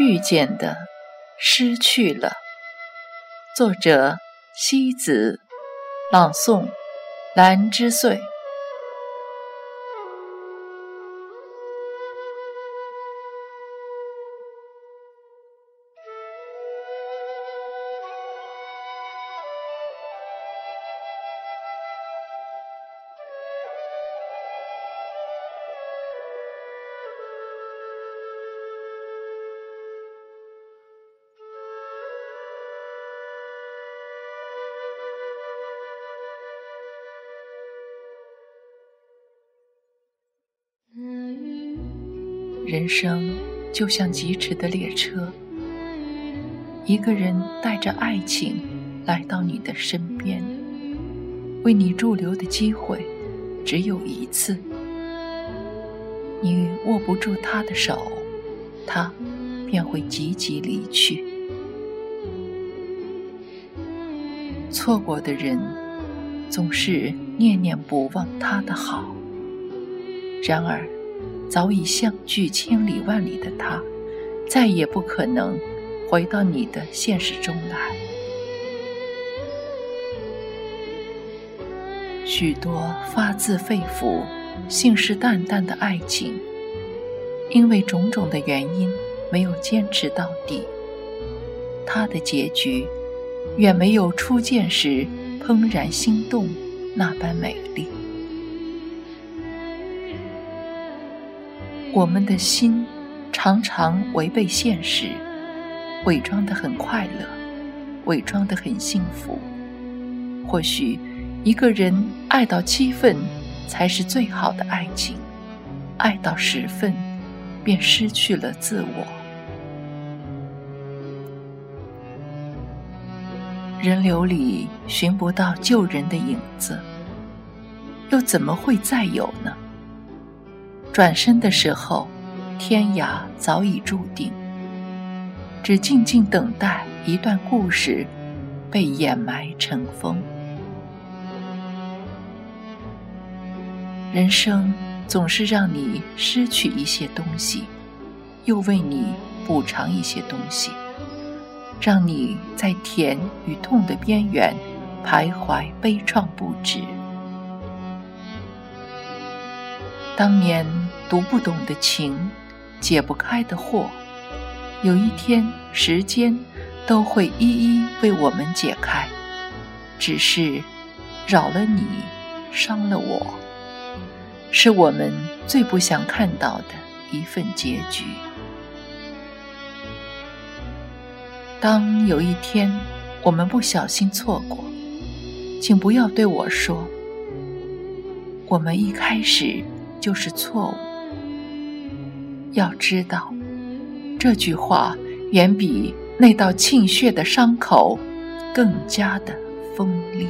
遇见的，失去了。作者：西子，朗诵：兰之岁。人生就像疾驰的列车，一个人带着爱情来到你的身边，为你驻留的机会只有一次。你握不住他的手，他便会急急离去。错过的人总是念念不忘他的好，然而。早已相距千里万里的他，再也不可能回到你的现实中来。许多发自肺腑、信誓旦旦的爱情，因为种种的原因没有坚持到底，它的结局远没有初见时怦然心动那般美丽。我们的心常常违背现实，伪装得很快乐，伪装得很幸福。或许一个人爱到七分才是最好的爱情，爱到十分便失去了自我。人流里寻不到旧人的影子，又怎么会再有呢？转身的时候，天涯早已注定，只静静等待一段故事被掩埋成风。人生总是让你失去一些东西，又为你补偿一些东西，让你在甜与痛的边缘徘徊悲怆不止。当年读不懂的情，解不开的惑，有一天时间都会一一为我们解开。只是扰了你，伤了我，是我们最不想看到的一份结局。当有一天我们不小心错过，请不要对我说，我们一开始。就是错误。要知道，这句话远比那道沁血的伤口更加的锋利。